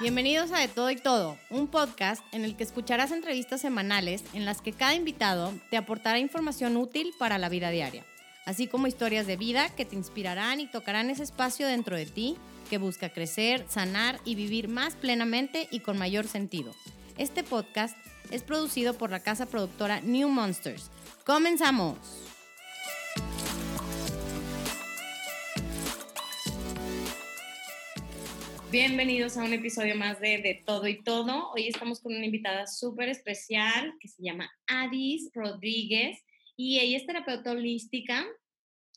Bienvenidos a De Todo y Todo, un podcast en el que escucharás entrevistas semanales en las que cada invitado te aportará información útil para la vida diaria, así como historias de vida que te inspirarán y tocarán ese espacio dentro de ti que busca crecer, sanar y vivir más plenamente y con mayor sentido. Este podcast es producido por la casa productora New Monsters. ¡Comenzamos! Bienvenidos a un episodio más de De Todo y Todo. Hoy estamos con una invitada súper especial que se llama Adis Rodríguez y ella es terapeuta holística.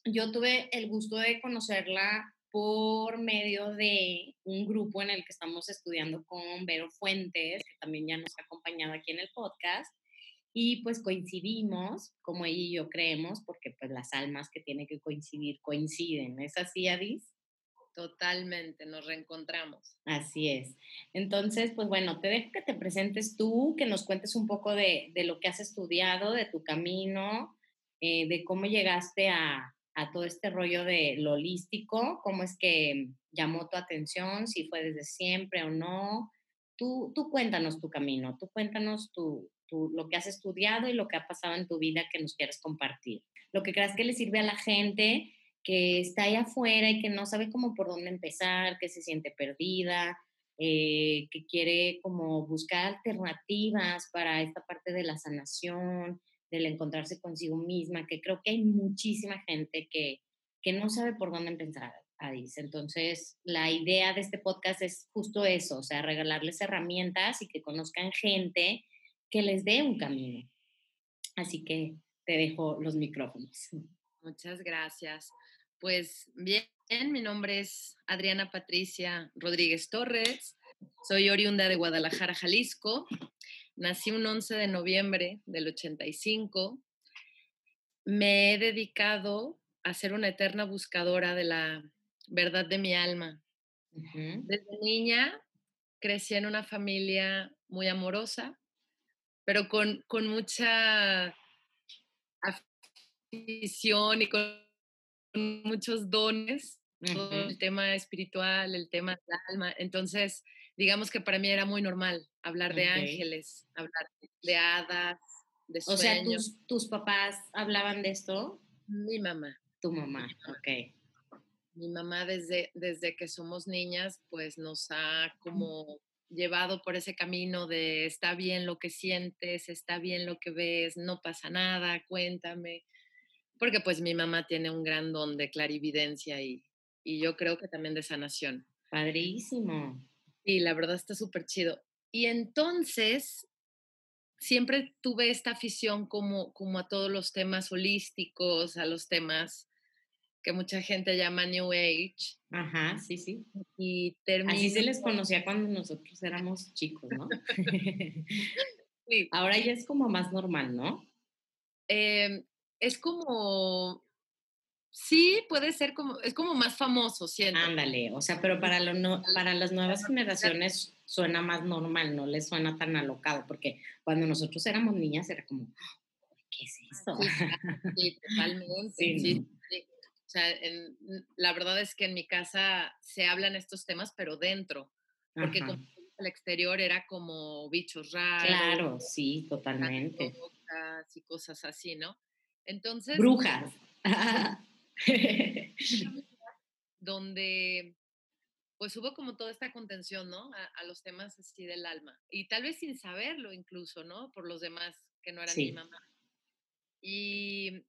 Yo tuve el gusto de conocerla por medio de un grupo en el que estamos estudiando con Vero Fuentes, que también ya nos ha acompañado aquí en el podcast. Y pues coincidimos, como ella y yo creemos, porque pues las almas que tienen que coincidir coinciden. ¿Es así, Adis? Totalmente, nos reencontramos. Así es. Entonces, pues bueno, te dejo que te presentes tú, que nos cuentes un poco de, lo que has estudiado, de tu camino, eh, de cómo llegaste a, todo este rollo de lo holístico, cómo es que llamó tu atención, si fue desde siempre o no. Tú, tú cuéntanos tu camino, tú cuéntanos tu, lo que has estudiado y lo que ha pasado en tu vida que nos quieres compartir. Lo que creas que le sirve a la gente que está ahí afuera y que no sabe cómo por dónde empezar, que se siente perdida, eh, que quiere como buscar alternativas para esta parte de la sanación, del encontrarse consigo misma, que creo que hay muchísima gente que, que no sabe por dónde empezar, Adis. Entonces, la idea de este podcast es justo eso, o sea, regalarles herramientas y que conozcan gente que les dé un camino. Así que te dejo los micrófonos. Muchas gracias. Pues bien, mi nombre es Adriana Patricia Rodríguez Torres, soy oriunda de Guadalajara, Jalisco, nací un 11 de noviembre del 85, me he dedicado a ser una eterna buscadora de la verdad de mi alma. Desde niña crecí en una familia muy amorosa, pero con, con mucha afición y con muchos dones, el tema espiritual, el tema del alma. Entonces, digamos que para mí era muy normal hablar de ángeles, hablar de hadas, de sueños. O sea, ¿tus, ¿tus, papás hablaban de esto? Mi mamá. Tu mamá, ok. Mi mamá desde, desde que somos niñas, pues nos ha como llevado por ese camino de está bien lo que sientes, está bien lo que ves, no pasa nada, cuéntame porque pues mi mamá tiene un gran don de clarividencia y, y yo creo que también de sanación. Padrísimo. Y la verdad está súper chido. Y entonces, siempre tuve esta afición como, como a todos los temas holísticos, a los temas que mucha gente llama New Age. Ajá, sí, sí. Y Así se les conocía cuando nosotros éramos chicos, ¿no? sí. Ahora ya es como más normal, ¿no? Eh, es como, sí, puede ser como, es como más famoso, siento. Ándale, o sea, pero para, lo no, para las nuevas generaciones suena más normal, no les suena tan alocado, porque cuando nosotros éramos niñas era como, ¿qué es eso? Sí, totalmente. Sí, O sea, la verdad es que en mi casa se hablan estos temas, pero dentro, porque como el exterior era como bichos raros. Claro, sí, totalmente. Y cosas así, ¿no? Entonces. Brujas. donde pues hubo como toda esta contención, ¿no? A, los temas así del alma. Y tal vez sin saberlo incluso, ¿no? Por los demás que no eran mi mamá. Y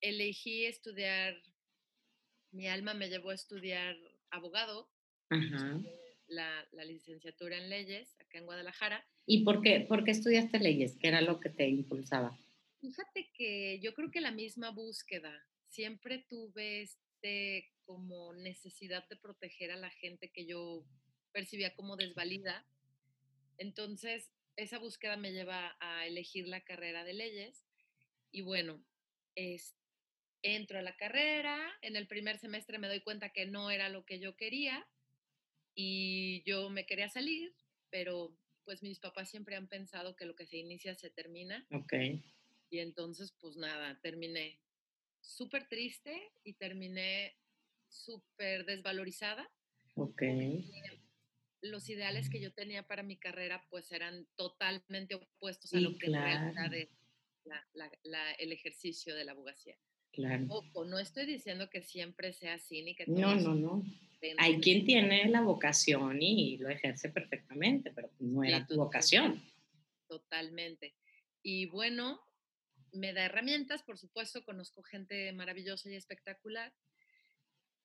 elegí estudiar, mi alma me llevó a estudiar abogado, La, la, licenciatura en leyes acá en Guadalajara. ¿Y por qué, por qué estudiaste leyes? ¿Qué era lo que te impulsaba? Fíjate que yo creo que la misma búsqueda, siempre tuve este como necesidad de proteger a la gente que yo percibía como desvalida. Entonces, esa búsqueda me lleva a elegir la carrera de leyes y bueno, es, entro a la carrera, en el primer semestre me doy cuenta que no era lo que yo quería y yo me quería salir, pero pues mis papás siempre han pensado que lo que se inicia se termina. Okay. Y entonces, pues nada, terminé súper triste y terminé súper desvalorizada. Ok. los ideales que yo tenía para mi carrera pues eran totalmente opuestos a lo que claro. es el ejercicio de la abogacía. Claro. Ojo, no estoy diciendo que siempre sea así ni que... No, no, no. Hay quien tiene la vocación y lo ejerce perfectamente, pero no era tu vocación. Totalmente. Y bueno, me da herramientas, por supuesto, conozco gente maravillosa y espectacular.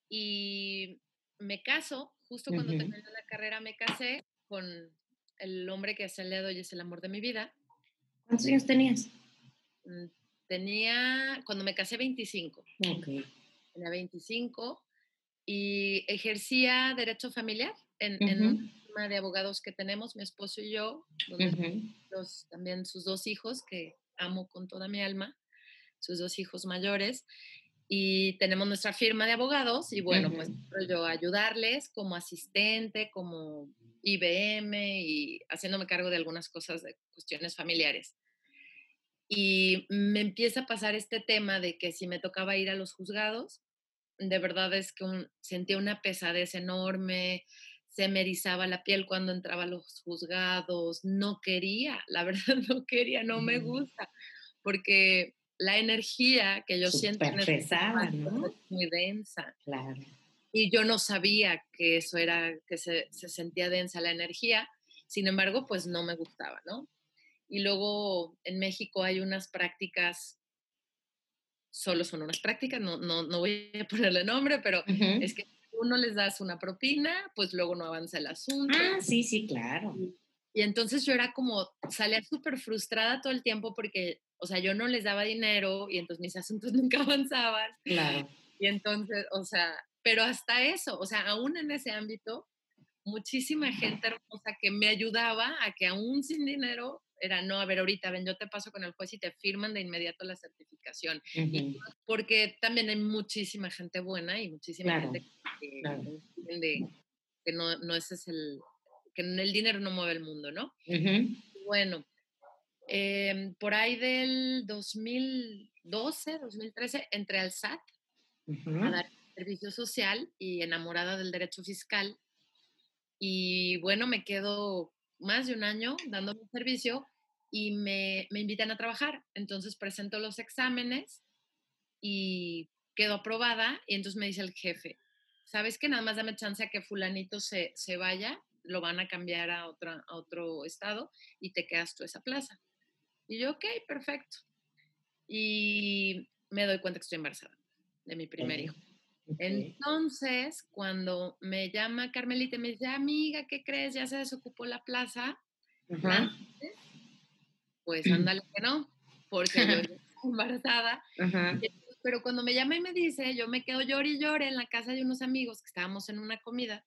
Y me caso, justo cuando terminé la carrera me casé con el hombre que es el dedo y es el amor de mi vida. ¿Cuántos años tenías? Mm, tenía, cuando me casé, 25. Ok. Tenía 25 y ejercía derecho familiar en, en un firma de abogados que tenemos, mi esposo y yo, los, también sus dos hijos, que amo con toda mi alma, sus dos hijos mayores y tenemos nuestra firma de abogados y bueno, pues yo ayudarles como asistente, como IBM y haciéndome cargo de algunas cosas de cuestiones familiares. Y me empieza a pasar este tema de que si me tocaba ir a los juzgados, de verdad es que sentía una pesadez enorme, se me erizaba la piel cuando entraba a los juzgados, no quería, la verdad no quería, no me gusta, porque la energía que yo siento en pesada, ¿no? es muy densa. Claro. Y yo no sabía que eso era, que se, se, sentía densa la energía, sin embargo, pues no me gustaba, ¿no? Y luego en México hay unas prácticas, solo son unas prácticas, no, no, no voy a ponerle nombre, pero es que uno les das una propina, pues luego no avanza el asunto. Ah, sí, sí, claro. Y entonces yo era como, salía súper frustrada todo el tiempo porque, o sea, yo no les daba dinero y entonces mis asuntos nunca avanzaban. Claro. Y entonces, o sea, pero hasta eso, o sea, aún en ese ámbito, muchísima gente hermosa que me ayudaba a que aún sin dinero era, no, a ver, ahorita, ven, yo te paso con el juez y te firman de inmediato la certificación. porque también hay muchísima gente buena y muchísima gente que, que no, no ese es el, que el dinero no mueve el mundo, ¿no? Bueno, em, por ahí del 2012, 2013, entré al SAT a dar servicio social y enamorada del derecho fiscal. Y bueno, me quedo más de un año dando mi servicio y me, me invitan a trabajar. Entonces presento los exámenes y quedo aprobada y entonces me dice el jefe, ¿sabes que nada más dame chance a que fulanito se, se vaya lo van a cambiar a, otra, a otro estado y te quedas tú esa plaza. Y yo, ok, perfecto. Y me doy cuenta que estoy embarazada de mi primer hijo. Entonces, cuando me llama Carmelita y me dice, amiga, ¿qué crees? Ya se desocupó la plaza. Pues ándale que no, porque yo estoy embarazada. Pero cuando me llama y me dice, yo me quedo llor y llore en la casa de unos amigos que estábamos en una comida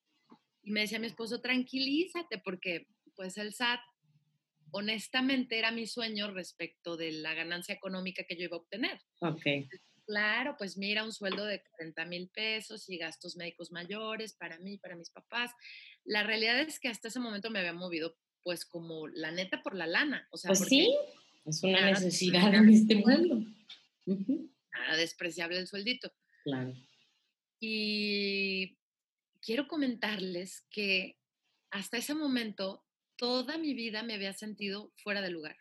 y me decía mi esposo, tranquilízate, porque pues el SAT, honestamente, era mi sueño respecto de la ganancia económica que yo iba a obtener. Ok. Claro, pues mira, un sueldo de 40 mil pesos y gastos médicos mayores para mí, para mis papás. La realidad es que hasta ese momento me había movido, pues como la neta por la lana. O sea, pues sí, es una necesidad en este mundo. Nada despreciable el sueldito. Claro. Y quiero comentarles que hasta ese momento toda mi vida me había sentido fuera de lugar.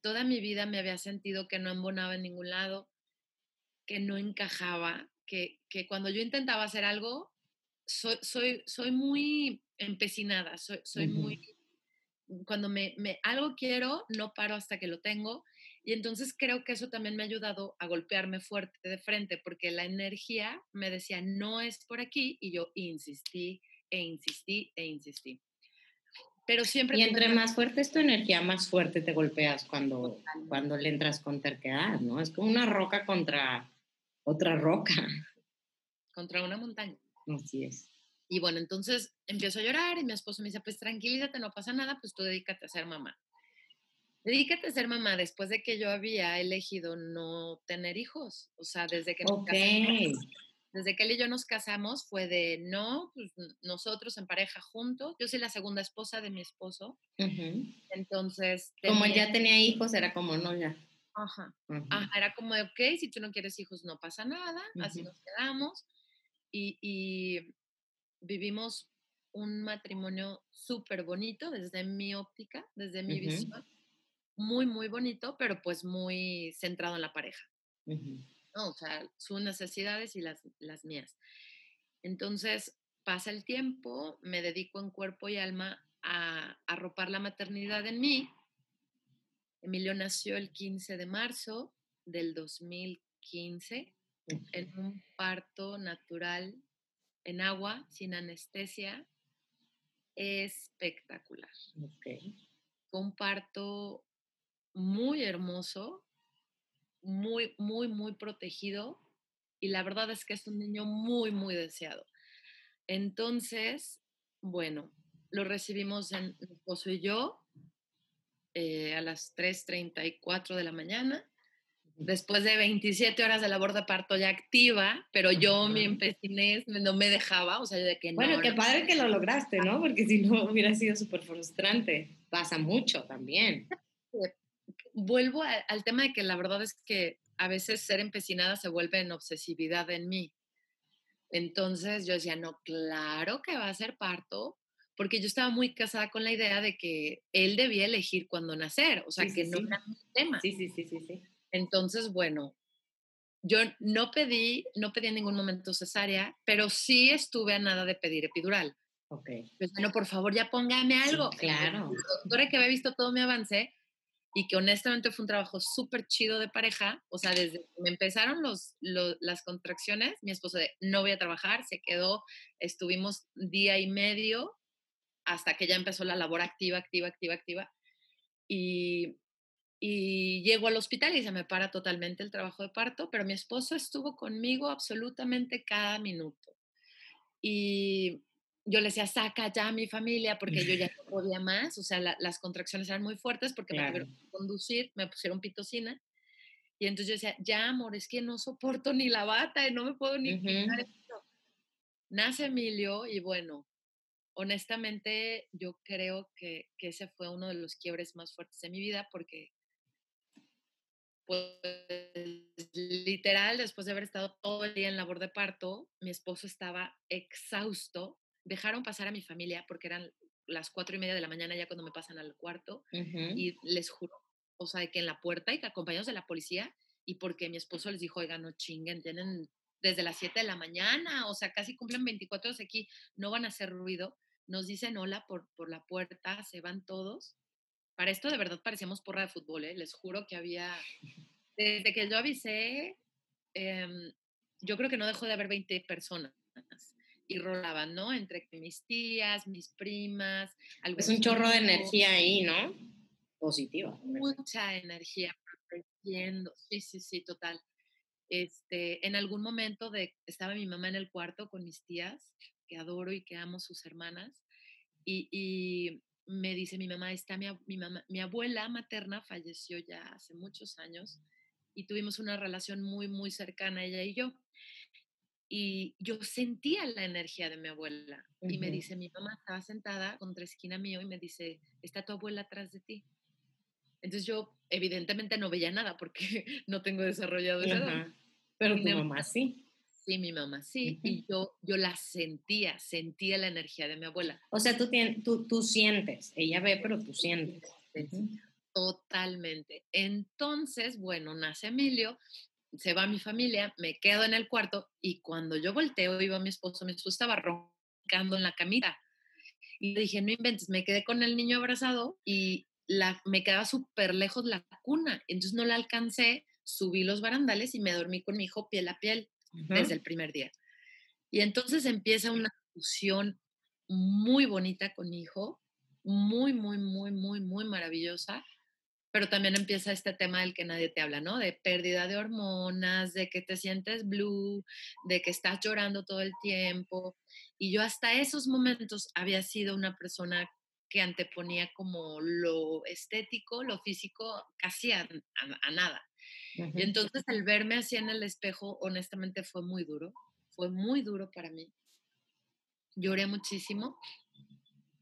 Toda mi vida me había sentido que no embonaba en ningún lado, que no encajaba, que, cuando yo intentaba hacer algo, soy, soy, soy muy empecinada, soy, soy muy... Cuando me, me, algo quiero, no paro hasta que lo tengo y entonces creo que eso también me ha ayudado a golpearme fuerte de frente, porque la energía me decía, no es por aquí, y yo insistí e insistí e insistí. Pero siempre... Y entre más fuerte es tu energía, más fuerte te golpeas cuando, cuando le entras con terquedad, ¿no? Es como una roca contra otra roca. Contra una montaña. Así es. Y bueno, entonces empiezo a llorar y mi esposo me dice, pues tranquilízate, no pasa nada, pues tú dedícate a ser mamá dedícate a ser mamá después de que yo había elegido no tener hijos. O sea, desde que nos casamos, desde que él y yo nos casamos fue de no, pues nosotros en pareja juntos. Yo soy la segunda esposa de mi esposo. Entonces. Como ya tenía hijos, era como no, ya. Ajá. Ajá. Era como de, ok, si tú no quieres hijos, no pasa nada. Así nos quedamos. Y, y vivimos un matrimonio súper bonito desde mi óptica, desde mi visión. Muy, muy bonito, pero pues muy centrado en la pareja. O sea, sus necesidades y las, las mías. Entonces, pasa el tiempo, me dedico en cuerpo y alma a arropar la maternidad en mí. Emilio nació el 15 de marzo del 2015 en un parto natural en agua, sin anestesia, espectacular. Fue un parto muy hermoso, muy, muy, muy protegido y la verdad es que es un niño muy, muy deseado. Entonces, bueno, lo recibimos en mi esposo y yo eh, a las 3.34 de la mañana después de 27 horas de labor de parto ya activa, pero yo mi empecinés no me dejaba, o sea, de que no. Bueno, qué padre que lo lograste, ¿no? Porque si no hubiera sido súper frustrante. Pasa mucho también. Vuelvo al tema de que la verdad es que a veces ser empecinada se vuelve en obsesividad en mí. Entonces yo decía, no, claro que va a ser parto, porque yo estaba muy casada con la idea de que él debía elegir cuándo nacer, o sea, que no era mi tema. Sí, sí, sí, sí, sí. Entonces, bueno, yo no pedí, no pedí en ningún momento cesárea, pero sí estuve a nada de pedir epidural. Ok. Pues bueno, por favor, ya póngame algo. claro. La doctora que había visto todo mi avance y que honestamente fue un trabajo súper chido de pareja, o sea, desde que me empezaron los, las contracciones, mi esposo de no voy a trabajar, se quedó, estuvimos día y medio hasta que ya empezó la labor activa, activa, activa, activa. Y y llego al hospital y se me para totalmente el trabajo de parto, pero mi esposo estuvo conmigo absolutamente cada minuto. Y yo le decía, saca ya a mi familia porque yo ya no podía más, o sea, las contracciones eran muy fuertes porque me tuvieron que conducir, me pusieron pitocina. Y entonces yo decía, ya amor, es que no soporto ni la bata y no me puedo ni. Nace Emilio y bueno, honestamente yo creo que, que, ese fue uno de los quiebres más fuertes de mi vida porque pues literal, después de haber estado todo el día en labor de parto, mi esposo estaba exhausto. Dejaron pasar a mi familia porque eran las cuatro y media de la mañana ya cuando me pasan al cuarto y les juro, o sea, de que en la puerta y que acompañados de la policía y porque mi esposo les dijo, oiga, no chinguen, tienen desde las 7 de la mañana, o sea, casi cumplen 24 horas aquí, no van a hacer ruido. Nos dicen hola por, por la puerta, se van todos para esto de verdad parecíamos porra de fútbol, ¿eh? les juro que había, desde que yo avisé, em, yo creo que no dejó de haber 20 personas y rolaban, ¿no? Entre mis tías, mis primas. Es un chorro de energía ahí, ¿no? Positiva. Mucha energía protegiendo. Sí, sí, sí, total. Este, en algún momento de, estaba mi mamá en el cuarto con mis tías, que adoro y que amo sus hermanas, y me dice mi mamá, está mi, mi, mamá, mi abuela materna falleció ya hace muchos años y tuvimos una relación muy, muy cercana ella y yo. Y yo sentía la energía de mi abuela. Y me dice, mi mamá estaba sentada contra esquina mío y me dice, está tu abuela atrás de ti. Entonces yo evidentemente no veía nada porque no tengo desarrollado esa Pero mi mamá sí. Sí, mi mamá, sí. Y yo, yo la sentía, sentía la energía de mi abuela. O sea, tú, tienes, tú, tú sientes, ella ve, pero tú sientes. Totalmente. Entonces, bueno, nace Emilio, se va mi familia, me quedo en el cuarto y cuando yo volteo, iba mi esposo, mi esposo estaba roncando en la camita. Y dije, no inventes, me quedé con el niño abrazado y la, me quedaba súper lejos la cuna. Entonces no la alcancé, subí los barandales y me dormí con mi hijo piel a piel desde el primer día. Y entonces empieza una discusión muy bonita con mi hijo, muy, muy, muy, muy, muy maravillosa, pero también empieza este tema del que nadie te habla, ¿no? De pérdida de hormonas, de que te sientes blue, de que estás llorando todo el tiempo. Y yo hasta esos momentos había sido una persona que anteponía como lo estético, lo físico, casi a nada. Y entonces el verme así en el espejo, honestamente fue muy duro, fue muy duro para mí. Lloré muchísimo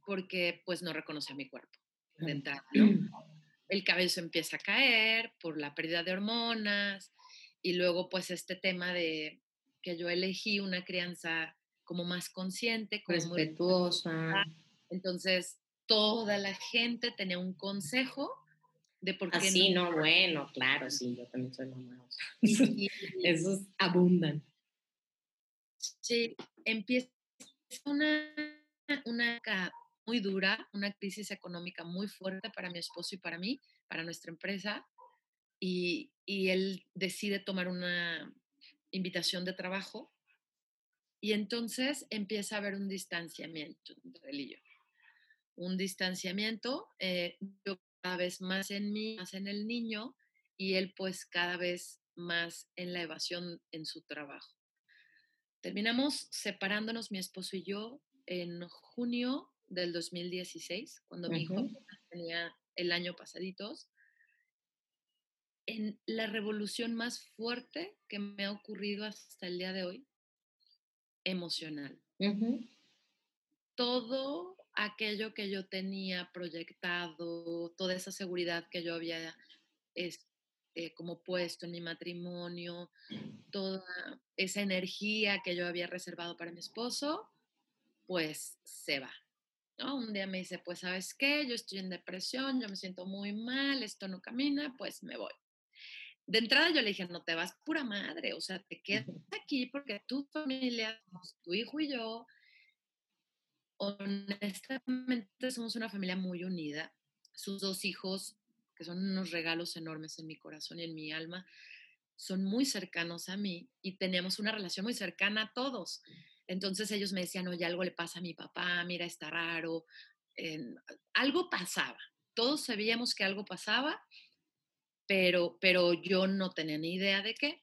porque pues no reconocía mi cuerpo de El cabello empieza a caer por la pérdida de hormonas y luego pues este tema de que yo elegí una crianza como más consciente, como respetuosa. Entonces, toda la gente tenía un consejo de por qué Así, no, bueno, claro, sí, yo también soy mamá. esos abundan. Sí, empieza una, una muy dura, una crisis económica muy fuerte para mi esposo y para mí, para nuestra empresa, y, y él decide tomar una invitación de trabajo y entonces empieza a haber un distanciamiento entre él y yo. Un distanciamiento, eh, yo cada vez más en mí, más en el niño, y él pues cada vez más en la evasión en su trabajo. Terminamos separándonos mi esposo y yo en junio del 2016, cuando mi hijo tenía el año pasaditos, en la revolución más fuerte que me ha ocurrido hasta el día de hoy, emocional. Todo aquello que yo tenía proyectado, toda esa seguridad que yo había es, eh, como puesto en mi matrimonio, toda esa energía que yo había reservado para mi esposo, pues se va. Un día me dice, pues sabes qué, yo estoy en depresión, yo me siento muy mal, esto no camina, pues me voy. De entrada yo le dije, no te vas pura madre, o sea, te quedas aquí porque tu familia, tu hijo y yo, honestamente somos una familia muy unida. Sus dos hijos, que son unos regalos enormes en mi corazón y en mi alma, son muy cercanos a mí y teníamos una relación muy cercana a todos. Entonces ellos me decían, oye, algo le pasa a mi papá, mira, está raro. algo pasaba. Todos sabíamos que algo pasaba, pero, pero yo no tenía ni idea de qué.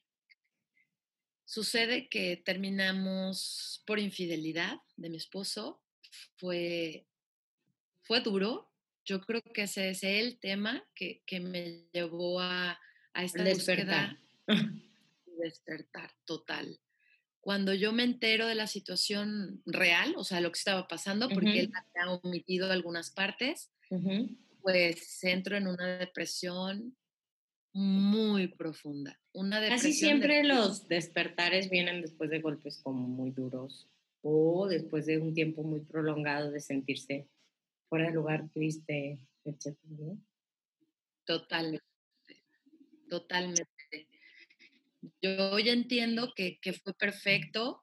Sucede que terminamos por infidelidad de mi esposo. Fue, fue duro. Yo creo que ese es el tema que, que me llevó a, a esta despertar. despertar total cuando yo me entero de la situación real, o sea, lo que estaba pasando, porque él había omitido algunas partes, pues entro en una depresión muy profunda. Una Casi siempre los despertares vienen después de golpes como muy duros o después de un tiempo muy prolongado de sentirse fuera de lugar, triste, etc. Totalmente, totalmente. Yo hoy entiendo que, fue perfecto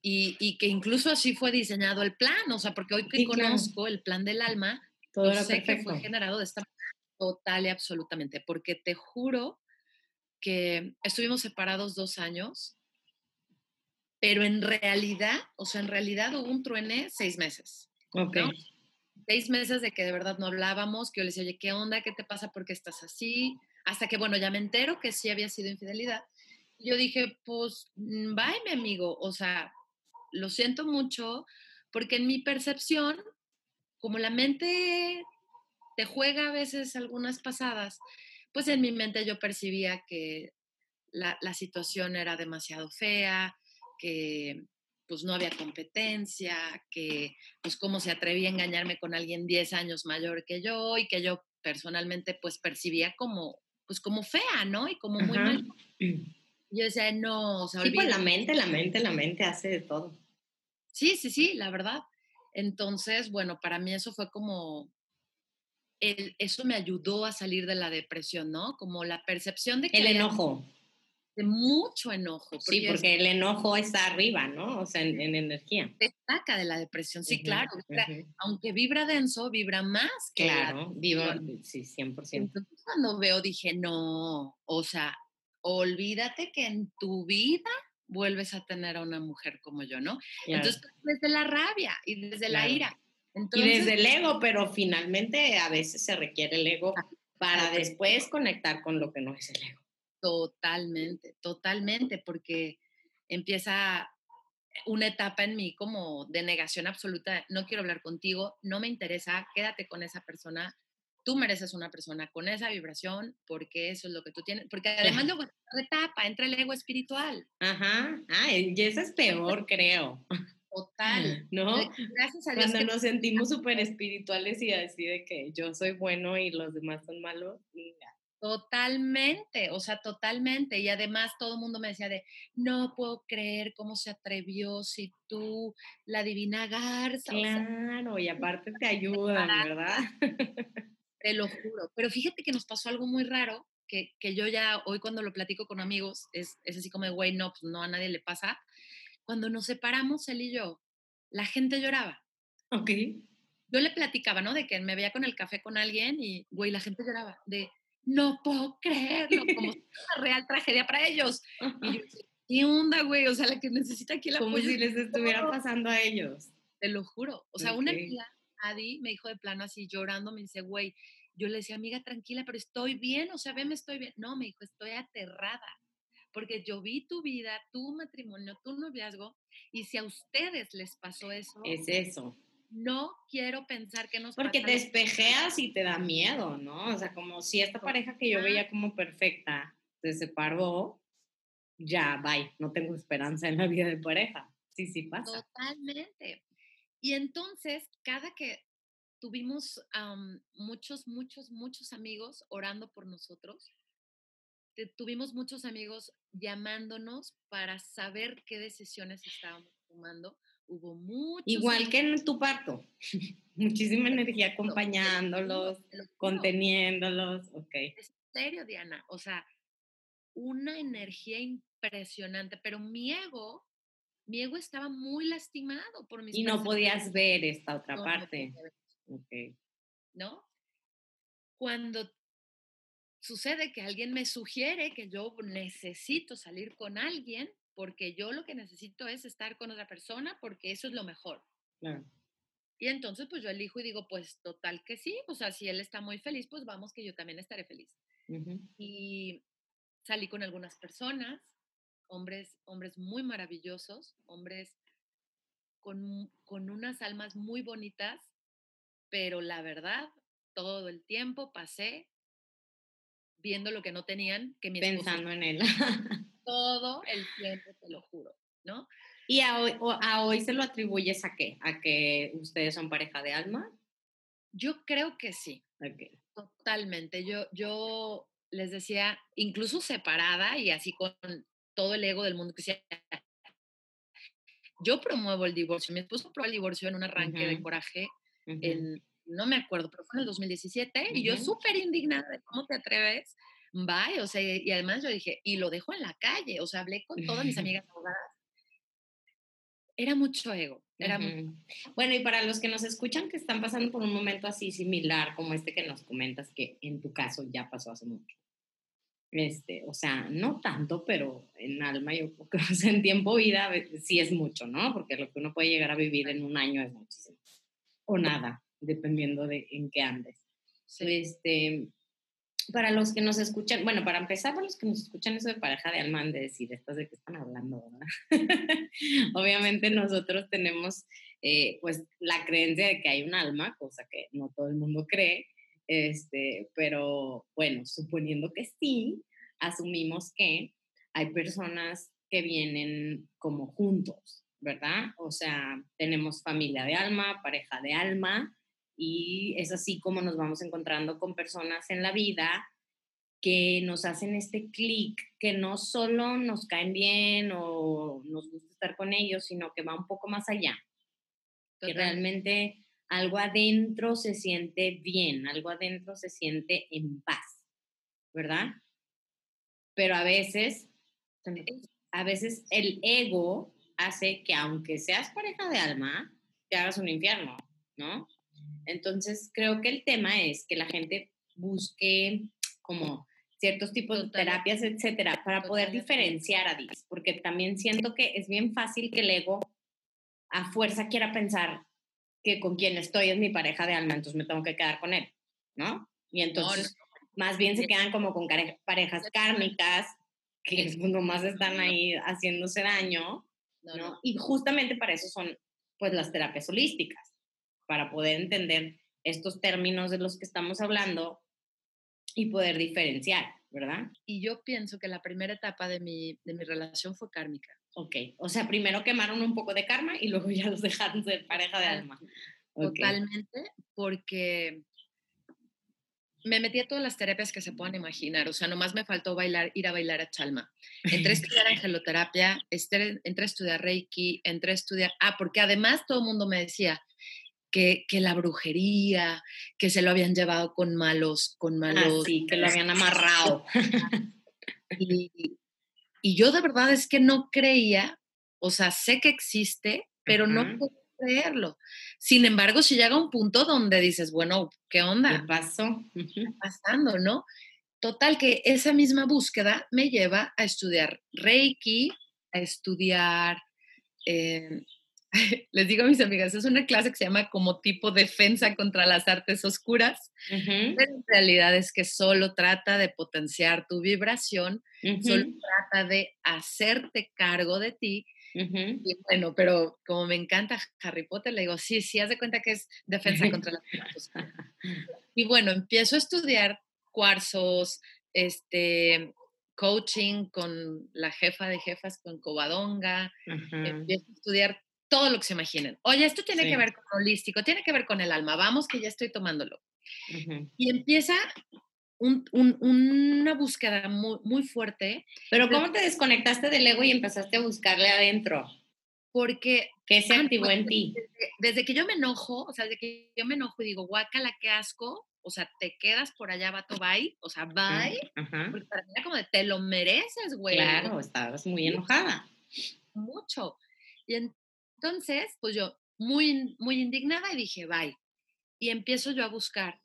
y, que incluso así fue diseñado el plan, o sea, porque hoy que conozco el plan del alma, Todo sé que fue generado de esta manera total y absolutamente, porque te juro que estuvimos separados dos años, pero en realidad, o sea, en realidad hubo un truene seis meses. Ok. Seis meses de que de verdad no hablábamos, que yo le decía, oye, ¿qué onda? ¿Qué te pasa? ¿Por qué estás así? Hasta que, bueno, ya me entero que sí había sido infidelidad yo dije, pues, mm, bye, mi amigo, o sea, lo siento mucho, porque en mi percepción, como la mente te juega a veces algunas pasadas, pues en mi mente yo percibía que la, situación era demasiado fea, que pues no había competencia, que pues cómo se atrevía a engañarme con alguien 10 años mayor que yo y que yo personalmente pues percibía como pues como fea, ¿no? Y como muy mal. Yo decía, no, o sea, sí, pues la mente, la mente, la mente hace de todo. Sí, sí, sí, la verdad. Entonces, bueno, para mí eso fue como, el, eso me ayudó a salir de la depresión, ¿no? Como la percepción de que... El enojo. De mucho enojo. Sí, porque el enojo está arriba, ¿no? O sea, en, energía. Destaca de la depresión, sí, claro. Aunque vibra denso, vibra más. claro, vibra, sí, 100%. Entonces, cuando veo, dije, no, o sea, olvídate que en tu vida vuelves a tener a una mujer como yo, ¿no? Entonces, desde la rabia y desde la ira. y desde el ego, pero finalmente a veces se requiere el ego para después conectar con lo que no es el ego. Totalmente, totalmente, porque empieza una etapa en mí como de negación absoluta, no quiero hablar contigo, no me interesa, quédate con esa persona, tú mereces una persona con esa vibración porque eso es lo que tú tienes, porque además luego retapa, entra el ego espiritual. Ajá, ah, y eso es peor, creo. Total. ¿No? Gracias a Dios. Cuando nos sentimos súper espirituales y así de que yo soy bueno y los demás son malos, Totalmente, o sea, totalmente. Y además todo el mundo me decía de, no puedo creer cómo se atrevió si tú, la divina garza. Claro, y aparte te ayudan, ¿verdad? Te lo juro. Pero fíjate que nos pasó algo muy raro, que, que yo ya hoy cuando lo platico con amigos, es, es así como, güey, no, pues no a nadie le pasa. Cuando nos separamos, él y yo, la gente lloraba. Ok. Yo le platicaba, ¿no? De que me veía con el café con alguien y, güey, la gente lloraba. De, no puedo creerlo, como una real tragedia para ellos. Y yo, ¿qué onda, güey? O sea, la que necesita aquí la Como si les estuviera pasando a ellos. Te lo juro. O sea, una amiga, Adi, me dijo de plano así, llorando, me dice, güey, yo le decía, amiga, tranquila, pero estoy bien, o sea, me estoy bien. No, me dijo, estoy aterrada, porque yo vi tu vida, tu matrimonio, tu noviazgo, y si a ustedes les pasó eso. Es eso no quiero pensar que nos Porque te espejeas y te da miedo, ¿no? O sea, como si esta pareja que yo veía como perfecta se separó, ya, bye, no tengo esperanza en la vida de pareja. Sí, sí pasa. Totalmente. Y entonces, cada que tuvimos muchos, muchos, muchos amigos orando por nosotros, tuvimos muchos amigos llamándonos para saber qué decisiones estábamos tomando hubo mucho. Igual que en tu parto. Muchísima energía acompañándolos, conteniéndolos. Ok. Es serio, Diana. O sea, una energía impresionante, pero mi ego, mi ego estaba muy lastimado por mis Y no podías ver esta otra parte. ok. ¿No? Cuando sucede que alguien me sugiere que yo necesito salir con alguien, porque yo lo que necesito es estar con otra persona porque eso es lo mejor. Y entonces pues yo elijo y digo, pues total que sí, o sea, si él está muy feliz, pues vamos que yo también estaré feliz. Y salí con algunas personas, hombres, hombres muy maravillosos, hombres con, con unas almas muy bonitas, pero la verdad, todo el tiempo pasé viendo lo que no tenían que mi Pensando en él. todo el tiempo, te lo juro, ¿no? ¿Y a hoy, a hoy se lo atribuyes a qué? ¿A que ustedes son pareja de alma? Yo creo que sí. Totalmente. Yo, yo les decía, incluso separada y así con todo el ego del mundo que sea. Yo promuevo el divorcio. Mi esposo probó el divorcio en un arranque de coraje en, no me acuerdo, pero fue en el 2017 y yo súper indignada de cómo te atreves bye, o sea, y además yo dije, y lo dejo en la calle, o sea, hablé con todas mis amigas abogadas. Era mucho ego. Era Bueno, y para los que nos escuchan que están pasando por un momento así similar como este que nos comentas, que en tu caso ya pasó hace mucho. Este, o sea, no tanto, pero en alma, yo creo que en tiempo vida sí es mucho, ¿no? Porque lo que uno puede llegar a vivir en un año es muchísimo. O nada, dependiendo de en qué andes. Este, para los que nos escuchan, bueno, para empezar, para los que nos escuchan eso de pareja de alma, de decir, ¿estas de qué están hablando, verdad? Obviamente nosotros tenemos, eh, pues, la creencia de que hay un alma, cosa que no todo el mundo cree, este, pero bueno, suponiendo que sí, asumimos que hay personas que vienen como juntos, ¿verdad? O sea, tenemos familia de alma, pareja de alma, y es así como nos vamos encontrando con personas en la vida que nos hacen este clic, que no solo nos caen bien o nos gusta estar con ellos, sino que va un poco más allá. Que realmente algo adentro se siente bien, algo adentro se siente en paz, ¿verdad? Pero a veces, a veces el ego hace que aunque seas pareja de alma, te hagas un infierno, ¿no? Entonces, creo que el tema es que la gente busque como ciertos tipos de terapias, etcétera, para poder diferenciar a Dios, porque también siento que es bien fácil que el ego a fuerza quiera pensar que con quien estoy es mi pareja de alma, entonces me tengo que quedar con él, ¿no? Y entonces, más bien se quedan como con parejas kármicas que nomás están ahí haciéndose daño, ¿no? Y justamente para eso son, pues, las terapias holísticas para poder entender estos términos de los que estamos hablando y poder diferenciar, ¿verdad? Y yo pienso que la primera etapa de mi, de mi relación fue kármica. Ok, o sea, primero quemaron un poco de karma y luego ya los dejaron ser pareja de alma. Totalmente, porque me metí a todas las terapias que se puedan imaginar, o sea, nomás me faltó bailar, ir a bailar a Chalma. Entré a estudiar angeloterapia, entré a estudiar Reiki, entré a estudiar, ah, porque además todo el mundo me decía que, que, la brujería, que se lo habían llevado con malos, con Ah, malos. sí, que lo habían amarrado. Y, y yo de verdad es que no creía, o sea, sé que existe, pero no puedo creerlo. Sin embargo, si llega un punto donde dices, bueno, ¿qué ¿Qué onda? pasó? Ujú. pasando, ¿no? Total que esa misma búsqueda me lleva a estudiar Reiki, a estudiar, eh, les digo a mis amigas, es una clase que se llama como tipo defensa contra las artes oscuras, Ujú, pero en realidad es que solo trata de potenciar tu vibración, solo ujú, trata de hacerte cargo de ti. ujú. Y bueno, pero como me encanta Harry Potter, le digo, sí, sí, haz de cuenta que es defensa contra las artes oscuras. Y bueno, empiezo a estudiar cuarzos, este, coaching con la jefa de jefas, con Covadonga, empiezo a estudiar todo lo que se imaginen. Oye, esto tiene Sí. que ver con holístico, tiene que ver con el alma, vamos que ya estoy tomándolo. Ujú. Y empieza un- un- una búsqueda muy, muy fuerte Pero ¿cómo te desconectaste del ego y empezaste a buscarle adentro? porque ¿Qué se activó en ti? desde, desde que yo me enojo, o sea, desde que yo me enojo y digo, guácala, qué asco, o sea, te quedas por allá, vato, bye, o sea, bye, porque para mí era como de, te lo mereces, güey. Claro, estabas muy enojada. mucho. Y entonces, pues yo muy, muy indignada y dije, bye. Y empiezo yo a buscar.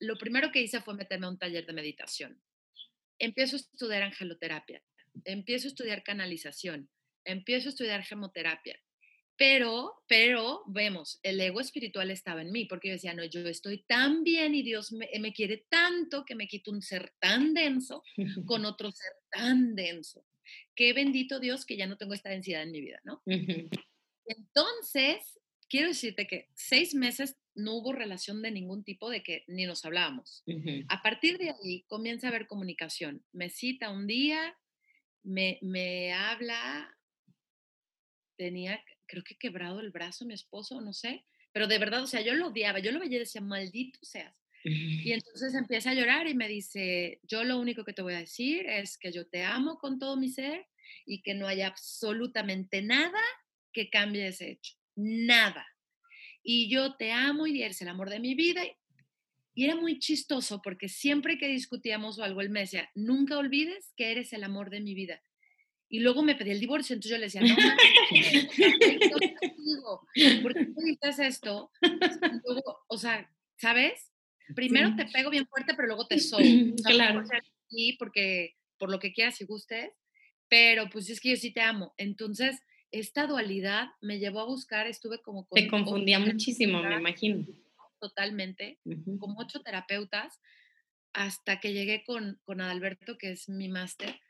Lo primero que hice fue meterme a un taller de meditación. Empiezo a estudiar angeloterapia, empiezo a estudiar canalización, empiezo a estudiar gemoterapia. Pero, pero, vemos, el ego espiritual estaba en mí, porque yo decía, no, yo estoy tan bien y Dios me, me quiere tanto que me quito un ser tan denso con otro ser tan denso. Qué bendito Dios que ya no tengo esta densidad en mi vida, ¿no? Entonces, quiero decirte que seis meses no hubo relación de ningún tipo de que ni nos hablábamos. A partir de ahí comienza a haber comunicación. Me cita un día, me, me habla, tenía, creo que quebrado el brazo mi esposo, no sé, pero de verdad, o sea, yo lo odiaba, yo lo veía y decía, maldito seas. Y entonces empieza a llorar y me dice, yo lo único que te voy a decir es que yo te amo con todo mi ser y que no hay absolutamente nada que cambie ese hecho. Nada. Y yo te amo y eres el amor de mi vida. Y era muy chistoso porque siempre que discutíamos o algo, él me decía, nunca olvides que eres el amor de mi vida. Y luego me pedí el divorcio, entonces yo le decía, no, no ¿por qué me dices esto? Y luego, o sea, ¿sabes? Primero Sí. te pego bien fuerte, pero luego te sea, Claro. aquí, porque por lo que quieras y gustes, pero pues es que yo sí te amo. Entonces, esta dualidad me llevó a buscar, estuve como con Te confundía ocho muchísimo, me imagino. totalmente, Ujú. como ocho terapeutas, hasta que llegué con, con Adalberto, que es mi máster,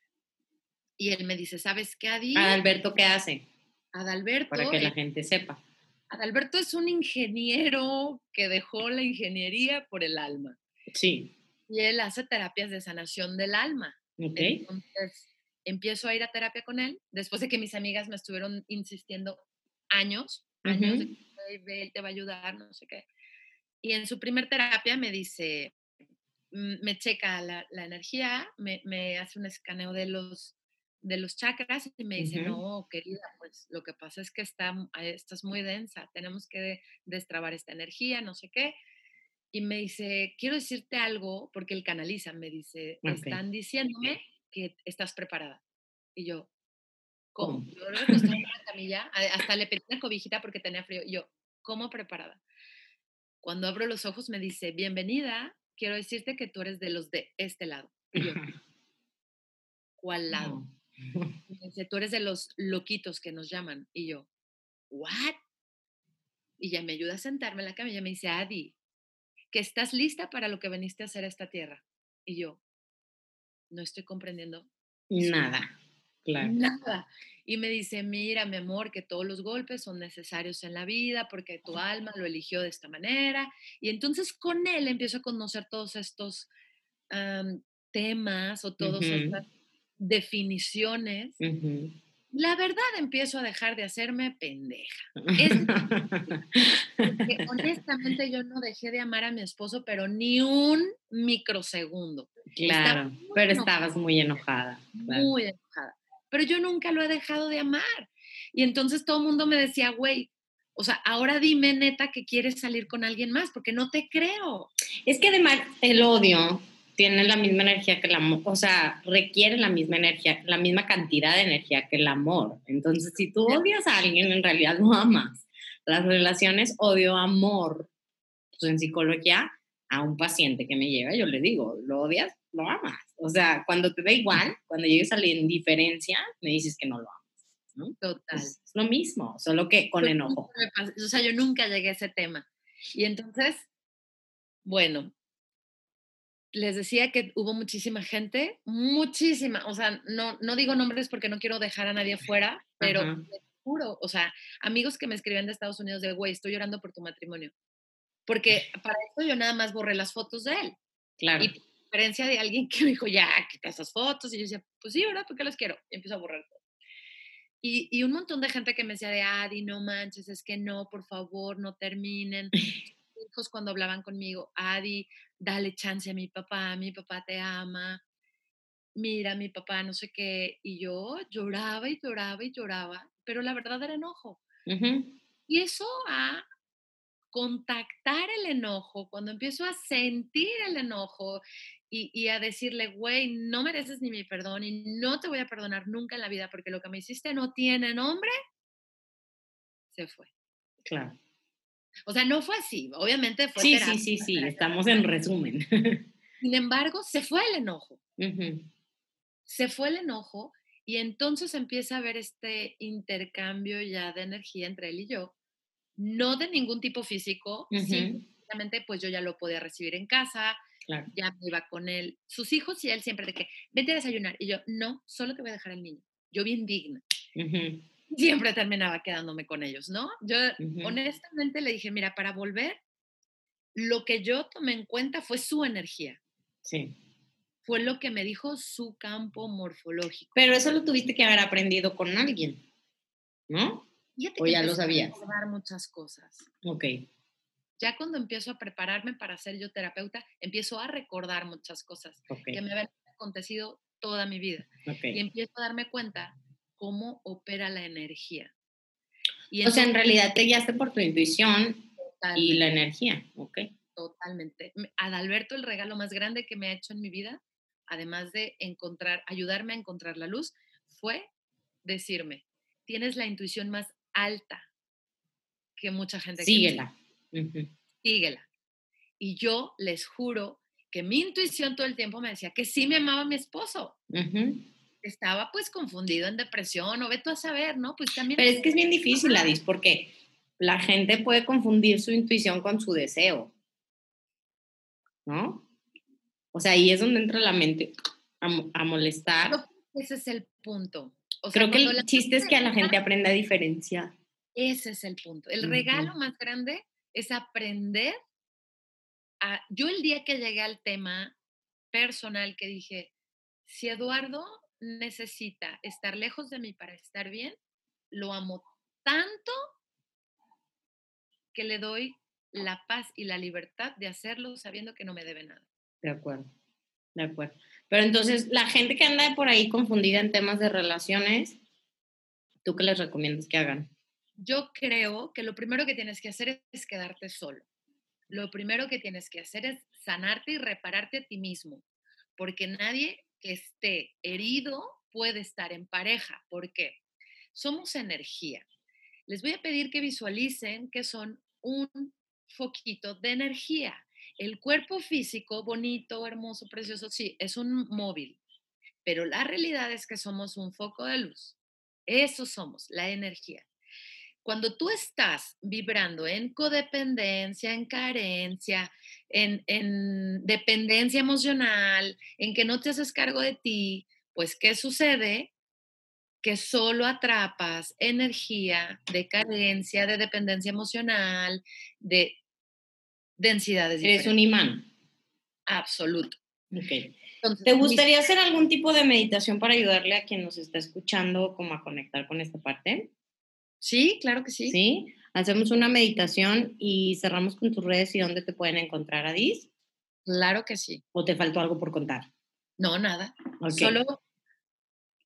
y él me dice, ¿sabes qué, Adi? Adalberto, ¿qué hace? Adalberto, Para que la gente sepa. Adalberto es un ingeniero que dejó la ingeniería por el alma. Sí. Y él hace terapias de sanación del alma. Ok. Entonces, empiezo a ir a terapia con él, después de que mis amigas me estuvieron insistiendo años, años, de que "Ve, ve, él te va a ayudar, no sé qué. Y en su primer terapia me dice, mm, me checa la, la energía, me, me hace un escaneo de los, de los chakras y me dice, Ujú. no, querida, pues lo que pasa es que está, eh, estás muy densa, tenemos que destrabar esta energía, no sé qué. Y me dice, quiero decirte algo, porque él canaliza, me dice, Ok. están diciéndome que estás preparada. Y yo, ¿cómo? Yo recostada en la camilla, hasta le pedí una cobijita porque tenía frío. Y yo, ¿cómo preparada? Cuando abro los ojos me dice, bienvenida, quiero decirte que tú eres de los de este lado. Y yo, ¿cuál lado? Me dice, tú eres de los loquitos que nos llaman. Y yo, ¿what? Y ya me ayuda a sentarme en la cama y ella me dice, Adi, que estás lista para lo que veniste a hacer a esta tierra. Y yo, no estoy comprendiendo Nada. Claro. nada. Y me dice, mira, mi amor, que todos los golpes son necesarios en la vida porque tu alma lo eligió de esta manera. Y entonces con él empiezo a conocer todos estos temas o todas estas definiciones. La verdad empiezo a dejar de hacerme pendeja. honestamente yo no dejé de amar a mi esposo, pero ni un microsegundo. Claro, pero estabas muy enojada. Muy enojada. Pero yo nunca lo he dejado de amar. Y entonces todo el mundo me decía, güey, o sea, ahora dime neta que quieres salir con alguien más, porque no te creo. Es que además el odio tiene la misma energía que el amor, o sea, requiere la misma energía, la misma cantidad de energía que el amor. Entonces, si tú odias a alguien, en realidad no amas. Las relaciones odio-amor, pues en psicología, a un paciente que me llega, yo le digo, ¿lo odias? Lo amas. O sea, cuando te da igual, cuando llegues a la indiferencia, me dices que no lo amas. Total. Es lo mismo, solo que con pues, enojo. O sea, yo nunca llegué a ese tema. Y entonces, bueno, les decía que hubo muchísima gente, muchísima, o sea, no, no digo nombres porque no quiero dejar a nadie fuera, pero juro, o sea, amigos que me escribían de Estados Unidos de, güey, estoy llorando por tu matrimonio. Porque para eso yo nada más borré las fotos de él. Claro. Y diferencia de alguien que me dijo, ya, quita esas fotos. Y yo decía, pues sí, ¿verdad? Porque las quiero. Y empiezo a borrar todo. Y, y, un montón de gente que me decía de, Adi, no manches, es que no, por favor, no terminen. Hijos cuando hablaban conmigo, Adi, dale chance a mi papá, mi papá te ama, mira, mi papá no sé qué. Y yo lloraba y lloraba y lloraba, pero la verdad era enojo. Y eso a contactar el enojo, cuando empiezo a sentir el enojo y, a decirle, güey, no mereces ni mi perdón y no te voy a perdonar nunca en la vida porque lo que me hiciste no tiene nombre, se fue. Claro. O sea, no fue así, obviamente fue. Sí, sí, sí, sí, estamos en resumen. Sin embargo, se fue el enojo. Se fue el enojo y entonces empieza a haber este intercambio ya de energía entre él y yo, no de ningún tipo físico, simplemente pues yo ya lo podía recibir en casa, ya me iba con él, sus hijos y él siempre de que, vete a desayunar. Y yo, no, solo te voy a dejar al niño. Yo bien digna. Siempre terminaba quedándome con ellos, ¿no? Yo honestamente le dije, mira, para volver, lo que yo tomé en cuenta fue su energía. Sí. Fue lo que me dijo su campo morfológico. Pero eso lo tuviste que haber aprendido con alguien, ¿no? o ya lo sabías. muchas cosas. Ok. Ya cuando empiezo a prepararme para ser yo terapeuta, empiezo a recordar muchas cosas que me habían acontecido toda mi vida. Y empiezo a darme cuenta cómo opera la energía. o sea, en realidad te guiaste por tu intuición y la energía, ¿ok? Totalmente. Adalberto, el regalo más grande que me ha hecho en mi vida, además de encontrar, ayudarme a encontrar la luz, fue decirme, tienes la intuición más alta que mucha gente. Síguela. Síguela. Y yo les juro que mi intuición todo el tiempo me decía que sí me amaba mi esposo. Estaba pues confundido en depresión o ve tú a saber, ¿no? Pues también... Pero es que es bien difícil, Adis, porque la gente puede confundir su intuición con su deseo. ¿No? O sea, ahí es donde entra la mente a, molestar. Ese es el punto. Creo que el chiste es que a la gente aprenda a diferenciar. Ese es el punto. El regalo más grande es aprender a... Yo el día que llegué al tema personal que dije, si Eduardo necesita estar lejos de mí para estar bien, lo amo tanto que le doy la paz y la libertad de hacerlo sabiendo que no me debe nada. De acuerdo, de acuerdo. Pero entonces, la gente que anda por ahí confundida en temas de relaciones, ¿tú qué les recomiendas que hagan? Yo creo que lo primero que tienes que hacer es quedarte solo. Lo primero que tienes que hacer es sanarte y repararte a ti mismo, porque nadie que esté herido puede estar en pareja. ¿Por qué? Somos energía. Les voy a pedir que visualicen que son un foquito de energía. El cuerpo físico, bonito, hermoso, precioso, sí, es un móvil, pero la realidad es que somos un foco de luz. Eso somos, la energía. Cuando tú estás vibrando en codependencia, en carencia, en, en dependencia emocional, en que no te haces cargo de ti, pues ¿qué sucede? Que solo atrapas energía de carencia, de dependencia emocional, de densidades Eres un imán. Absoluto. Ok. ¿Te gustaría hacer algún tipo de meditación para ayudarle a quien nos está escuchando como a conectar con esta parte? Sí, claro que sí. Sí, hacemos una meditación y cerramos con tus redes y dónde te pueden encontrar, Adis. Claro que sí. ¿O te faltó algo por contar? No, nada. Solo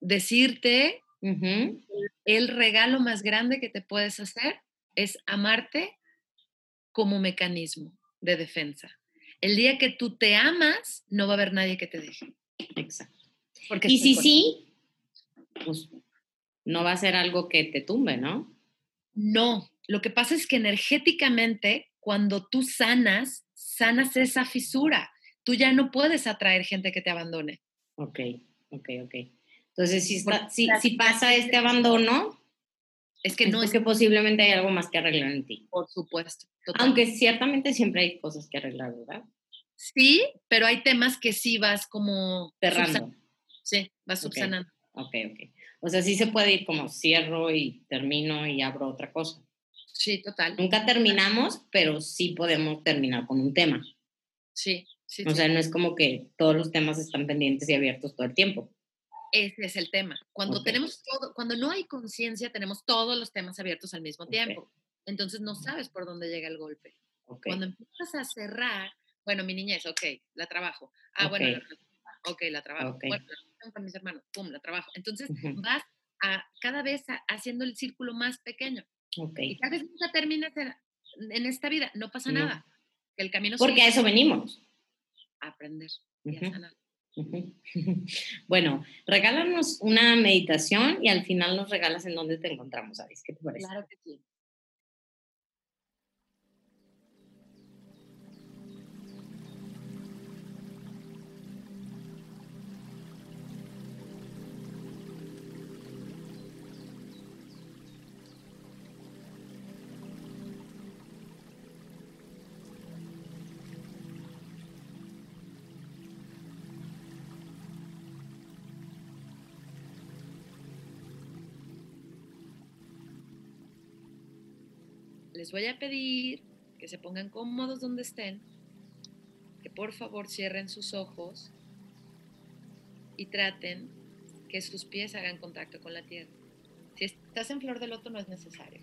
decirte el regalo más grande que te puedes hacer es amarte como mecanismo de defensa. El día que tú te amas, no va a haber nadie que te deje. Exacto. Porque y si sí, pues no va a ser algo que te tumbe, ¿no? No, lo que pasa es que energéticamente, cuando tú sanas, sanas esa fisura. Tú ya no puedes atraer gente que te abandone. Ok, ok, ok. Entonces, si, si, pasa este abandono, es que no es que posiblemente hay algo más que arreglar en ti. Por supuesto. Aunque ciertamente siempre hay cosas que arreglar, ¿verdad? Sí, pero hay temas que sí vas como... Cerrando. Sí, vas subsanando. Ok, ok. O sea, sí se puede ir como cierro y termino y abro otra cosa. Sí, total. Nunca terminamos, pero sí podemos terminar con un tema. Sí, sí. O sea, no es como que todos los temas están pendientes y abiertos todo el tiempo. Ese es el tema. Cuando tenemos todo, cuando no hay conciencia, tenemos todos los temas abiertos al mismo tiempo. Entonces no sabes por dónde llega el golpe. Cuando empiezas a cerrar, bueno, mi niñez, ok, la trabajo. Ah, bueno, la, ok, la trabajo. Bueno, la con mis hermanos, pum, la trabajo. Entonces vas a cada vez haciendo el círculo más pequeño. Y cada vez nunca terminas en, esta vida, no pasa nada. El camino Porque a eso venimos. A aprender y a sanar. Bueno, regálanos una meditación y al final nos regalas en dónde te encontramos, ¿sabes? ¿Qué te parece? Claro que sí. Les voy a pedir que se pongan cómodos donde estén, que por favor cierren sus ojos y traten que sus pies hagan contacto con la tierra. Si estás en flor de loto no es necesario.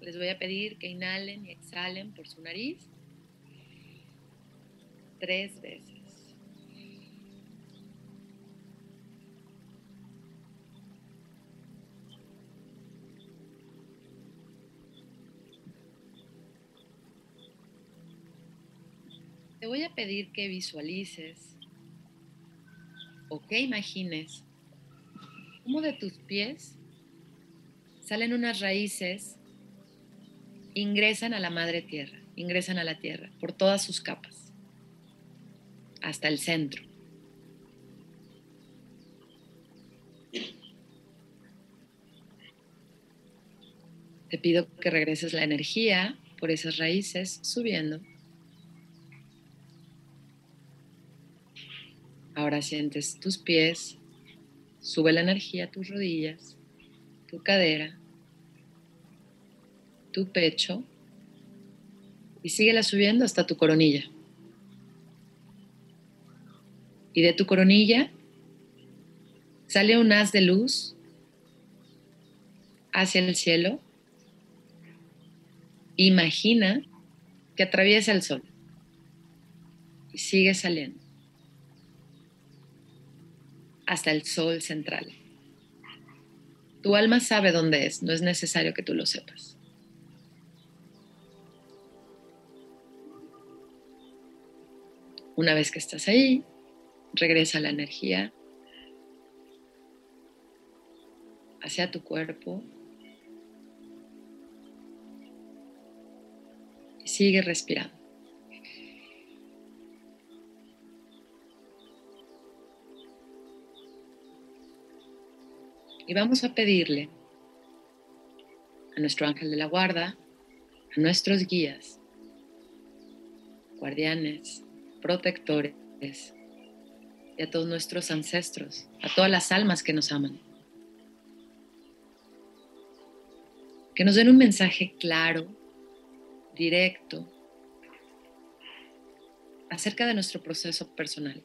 Les voy a pedir que inhalen y exhalen por su nariz tres veces. Te voy a pedir que visualices o que imagines cómo de tus pies salen unas raíces, ingresan a la madre tierra, ingresan a la tierra por todas sus capas, hasta el centro. Te pido que regreses la energía por esas raíces subiendo Ahora sientes tus pies, sube la energía a tus rodillas, tu cadera, tu pecho y síguela subiendo hasta tu coronilla. Y de tu coronilla sale un haz de luz hacia el cielo. Imagina que atraviesa el sol y sigue saliendo hasta el sol central. Tu alma sabe dónde es, no es necesario que tú lo sepas. Una vez que estás ahí, regresa la energía hacia tu cuerpo y sigue respirando. Y vamos a pedirle a nuestro ángel de la guarda, a nuestros guías, guardianes, protectores y a todos nuestros ancestros, a todas las almas que nos aman. Que nos den un mensaje claro, directo, acerca de nuestro proceso personal.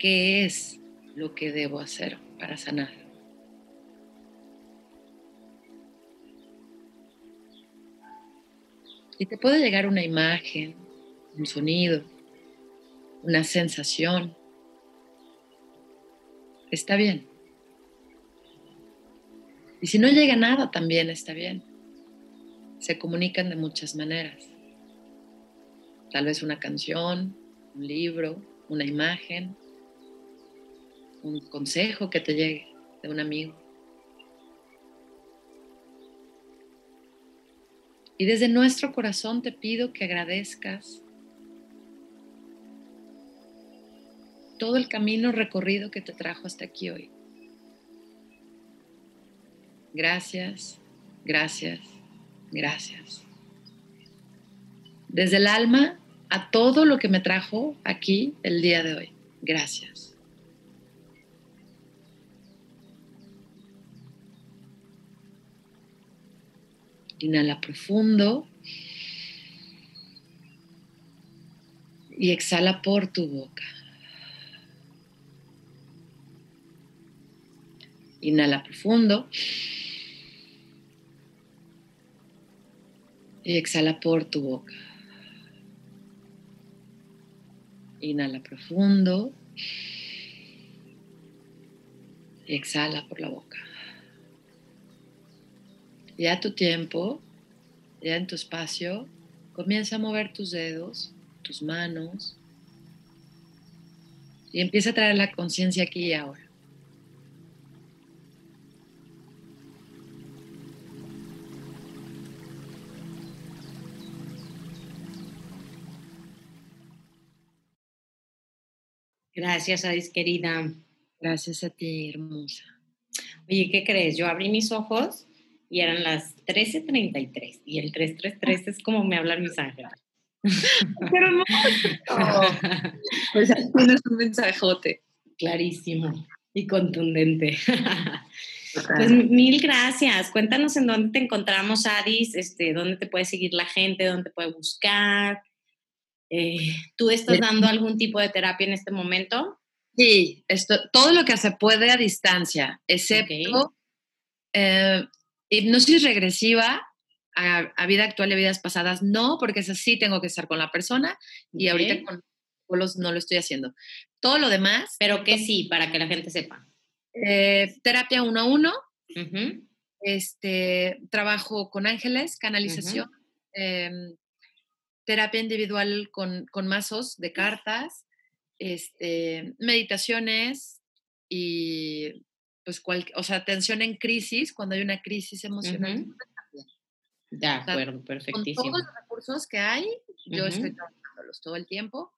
¿Qué es lo que debo hacer para sanar? Y te puede llegar una imagen, un sonido, una sensación. Está bien. Y si no llega nada, también está bien. Se comunican de muchas maneras. Tal vez una canción, un libro, una imagen, un consejo que te llegue de un amigo. Y desde nuestro corazón te pido que agradezcas todo el camino recorrido que te trajo hasta aquí hoy. Gracias, gracias, gracias. Desde el alma a todo lo que me trajo aquí el día de hoy. Gracias. Inhala profundo y exhala por tu boca. Inhala profundo y exhala por tu boca. Inhala profundo y exhala por la boca. Ya tu tiempo, ya en tu espacio, comienza a mover tus dedos, tus manos y empieza a traer la conciencia aquí y ahora. Gracias, Adis, querida. Gracias a ti, hermosa. Oye, ¿qué crees? Yo abrí mis ojos y eran las 13.33 y el 333 es como me hablan mis ángeles. Pero no, pues tienes un mensajote. Clarísimo y contundente. Pues mil gracias. Cuéntanos en dónde te encontramos, Adis, este, dónde te puede seguir la gente, dónde te puede buscar. Eh, ¿Tú estás dando algún tipo de terapia en este momento? Sí, esto, todo lo que se puede a distancia, excepto eh, hipnosis regresiva a, vida actual y a vidas pasadas, no, porque es así, tengo que estar con la persona y ahorita con los no lo estoy haciendo. Todo lo demás. Pero que sí, para que la gente sepa. Eh, terapia uno a uno. este, trabajo con ángeles, canalización, em, terapia individual con, con, mazos de cartas, este, meditaciones y pues, o sea, atención en crisis, cuando hay una crisis emocional. De acuerdo, perfectísimo. Con todos los recursos que hay, yo estoy trabajándolos todo el tiempo,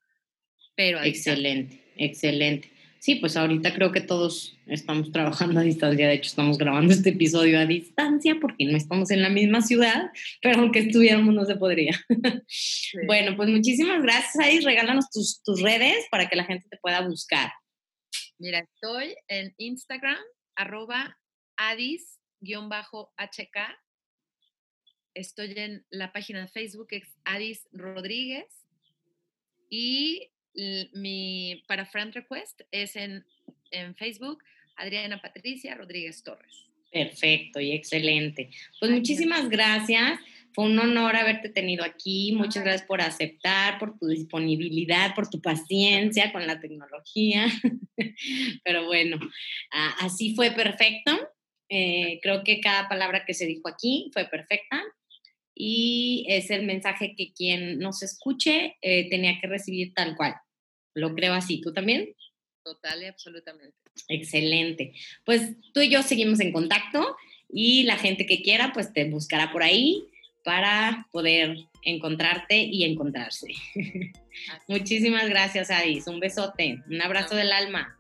pero... Excelente, excelente. Sí, pues ahorita creo que todos estamos trabajando a distancia. De hecho, estamos grabando este episodio a distancia porque no estamos en la misma ciudad, pero aunque estuviéramos no se podría. Bueno, pues muchísimas gracias, Adi. Regálanos tus, tus redes para que la gente te pueda buscar. Mira, estoy en Instagram arroba adis-hk. Estoy en la página de Facebook, es Adis Rodríguez. Y mi, para Friend Request es en, en Facebook, Adriana Patricia Rodríguez Torres. Perfecto y excelente. Pues muchísimas gracias. Fue un honor haberte tenido aquí. Muchas gracias por aceptar, por tu disponibilidad, por tu paciencia con la tecnología. Pero bueno, así fue perfecto. Eh, creo que cada palabra que se dijo aquí fue perfecta y es el mensaje que quien nos escuche eh, tenía que recibir tal cual. Lo creo así. ¿Tú también? Total y absolutamente. Excelente. Pues tú y yo seguimos en contacto y la gente que quiera, pues te buscará por ahí para poder encontrarte y encontrarse. Muchísimas gracias, Adis. Un besote, un abrazo del alma.